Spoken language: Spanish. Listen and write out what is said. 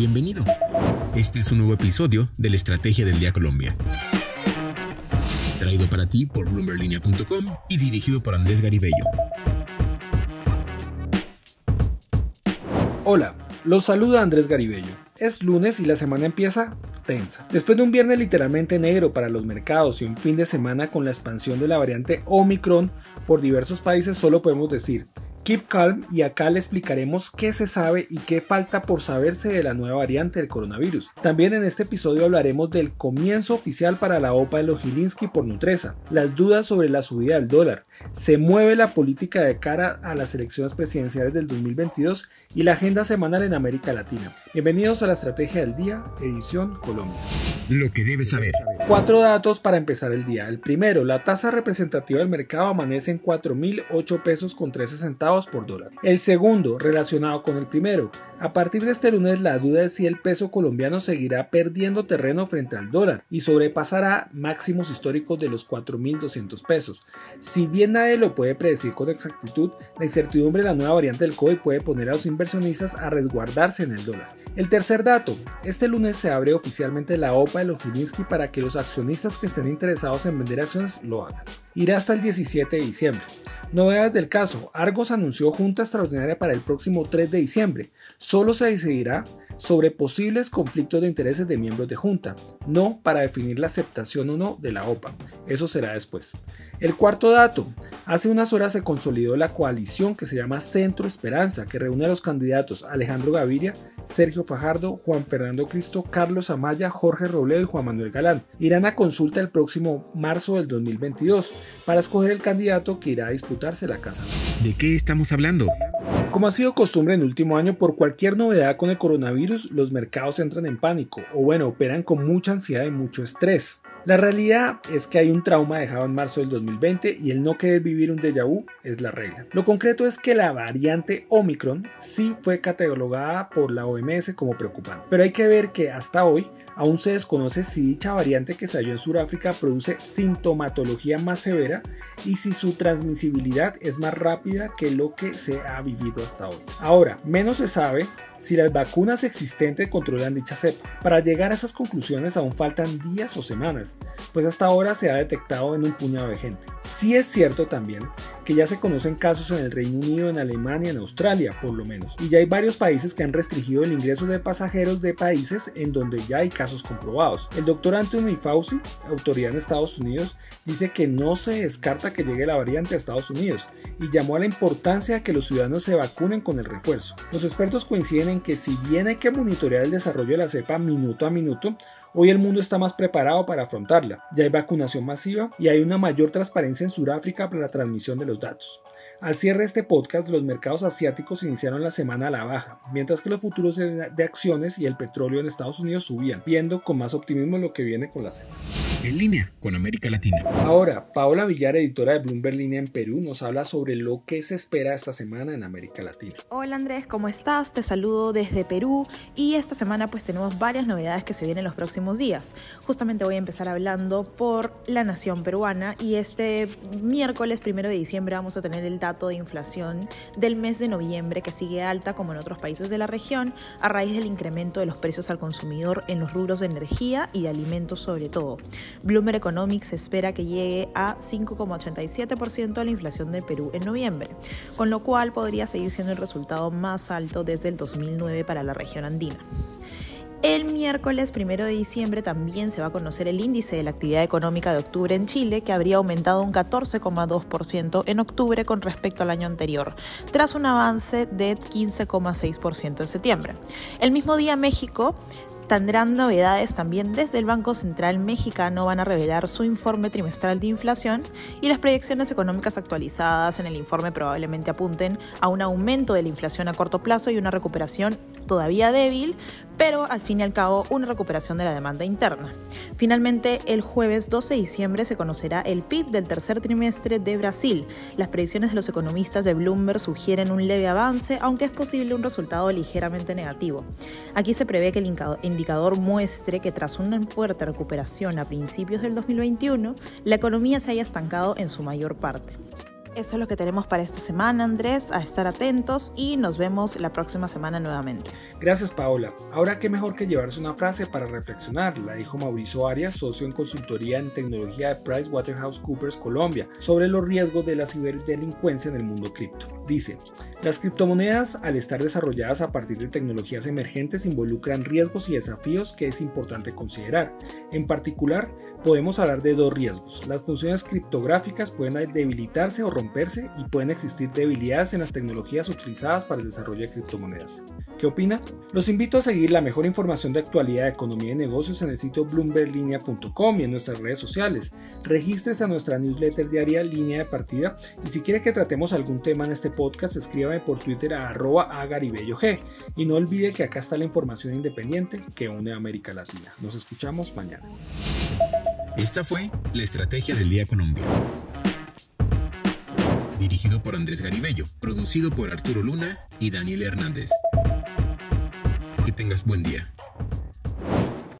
Bienvenido. Este es un nuevo episodio de la Estrategia del Día Colombia. Traído para ti por bloomberlinia.com y dirigido por Andrés Garibello. Hola, los saluda Andrés Garibello. Es lunes y la semana empieza tensa. Después de un viernes literalmente negro para los mercados y un fin de semana con la expansión de la variante Omicron por diversos países, solo podemos decir, Keep calm y acá le explicaremos qué se sabe y qué falta por saberse de la nueva variante del coronavirus. También en este episodio hablaremos del comienzo oficial para la OPA de Logilinsky por Nutresa, las dudas sobre la subida del dólar, se mueve la política de cara a las elecciones presidenciales del 2022 y la agenda semanal en América Latina. Bienvenidos a la Estrategia del Día, edición Colombia. Lo que debes saber. Cuatro datos para empezar el día. El primero, la tasa representativa del mercado amanece en 4.008 pesos con 13 centavos por dólar. El segundo, relacionado con el primero, a partir de este lunes la duda es si el peso colombiano seguirá perdiendo terreno frente al dólar y sobrepasará máximos históricos de los 4.200 pesos. Si bien nadie lo puede predecir con exactitud, la incertidumbre de la nueva variante del COVID puede poner a los inversionistas a resguardarse en el dólar. El tercer dato, este lunes se abre oficialmente la OPA de Logininsky para que los accionistas que estén interesados en vender acciones lo hagan. Irá hasta el 17 de diciembre. Novedades del caso, Argos anunció junta extraordinaria para el próximo 3 de diciembre. Solo se decidirá sobre posibles conflictos de intereses de miembros de junta, no para definir la aceptación o no de la OPA. Eso será después. El cuarto dato. Hace unas horas se consolidó la coalición que se llama Centro Esperanza, que reúne a los candidatos Alejandro Gaviria, Sergio Fajardo, Juan Fernando Cristo, Carlos Amaya, Jorge Robledo y Juan Manuel Galán. Irán a consulta el próximo marzo del 2022 para escoger el candidato que irá a disputarse la casa. ¿De qué estamos hablando? Como ha sido costumbre en el último año, por cualquier novedad con el coronavirus, los mercados entran en pánico o bueno, operan con mucha ansiedad y mucho estrés. La realidad es que hay un trauma dejado en marzo del 2020 y el no querer vivir un déjà vu es la regla. Lo concreto es que la variante Omicron sí fue catalogada por la OMS como preocupante, pero hay que ver que hasta hoy Aún se desconoce si dicha variante que se halló en Sudáfrica produce sintomatología más severa y si su transmisibilidad es más rápida que lo que se ha vivido hasta hoy. Ahora, menos se sabe si las vacunas existentes controlan dicha cepa. Para llegar a esas conclusiones aún faltan días o semanas, pues hasta ahora se ha detectado en un puñado de gente. Sí es cierto también que ya se conocen casos en el Reino Unido, en Alemania, en Australia, por lo menos. Y ya hay varios países que han restringido el ingreso de pasajeros de países en donde ya hay casos comprobados. El doctor Anthony Fauci, autoridad en Estados Unidos, dice que no se descarta que llegue la variante a Estados Unidos y llamó a la importancia de que los ciudadanos se vacunen con el refuerzo. Los expertos coinciden en que si bien hay que monitorear el desarrollo de la cepa minuto a minuto, hoy el mundo está más preparado para afrontarla. Ya hay vacunación masiva y hay una mayor transparencia en Sudáfrica para la transmisión de los datos. Al cierre de este podcast, los mercados asiáticos iniciaron la semana a la baja, mientras que los futuros de acciones y el petróleo en Estados Unidos subían, viendo con más optimismo lo que viene con la semana. En línea con América Latina. Ahora, Paola Villar, editora de Bloomberg Línea en Perú, nos habla sobre lo que se espera esta semana en América Latina. Hola Andrés, ¿cómo estás? Te saludo desde Perú y esta semana pues tenemos varias novedades que se vienen los próximos días. Justamente voy a empezar hablando por la nación peruana y este miércoles primero de diciembre vamos a tener el dato de inflación del mes de noviembre que sigue alta como en otros países de la región a raíz del incremento de los precios al consumidor en los rubros de energía y de alimentos sobre todo. Bloomberg Economics espera que llegue a 5,87% la inflación de Perú en noviembre, con lo cual podría seguir siendo el resultado más alto desde el 2009 para la región andina. El miércoles primero de diciembre también se va a conocer el índice de la actividad económica de octubre en Chile, que habría aumentado un 14,2% en octubre con respecto al año anterior, tras un avance de 15,6% en septiembre. El mismo día México tendrán novedades también desde el Banco Central mexicano, van a revelar su informe trimestral de inflación y las proyecciones económicas actualizadas. En el informe probablemente apunten a un aumento de la inflación a corto plazo y una recuperación todavía débil, pero al fin y al cabo una recuperación de la demanda interna. Finalmente, el jueves 12 de diciembre se conocerá el PIB del tercer trimestre de Brasil. Las predicciones de los economistas de Bloomberg sugieren un leve avance, aunque es posible un resultado ligeramente negativo. Aquí se prevé que el indicador muestre que tras una fuerte recuperación a principios del 2021, la economía se haya estancado en su mayor parte. Eso es lo que tenemos para esta semana, Andrés, a estar atentos y nos vemos la próxima semana nuevamente. Gracias, Paola. Ahora qué mejor que llevarse una frase para reflexionar, la dijo Mauricio Arias, socio en consultoría en tecnología de PricewaterhouseCoopers Colombia, sobre los riesgos de la ciberdelincuencia en el mundo cripto. Dice, las criptomonedas, al estar desarrolladas a partir de tecnologías emergentes, involucran riesgos y desafíos que es importante considerar. En particular, podemos hablar de dos riesgos. Las funciones criptográficas pueden debilitarse o romperse y pueden existir debilidades en las tecnologías utilizadas para el desarrollo de criptomonedas. ¿Qué opina? Los invito a seguir la mejor información de actualidad de economía y negocios en el sitio bloomberglinea.com y en nuestras redes sociales. Regístrese a nuestra newsletter diaria Línea de Partida y si quiere que tratemos algún tema en este podcast, escríbame por Twitter a arroba G. Y no olvide que acá está la información independiente que une a América Latina. Nos escuchamos mañana. Esta fue la Estrategia del Día Colombia. Dirigido por Andrés Garibello, producido por Arturo Luna y Daniel Hernández. Que tengas buen día.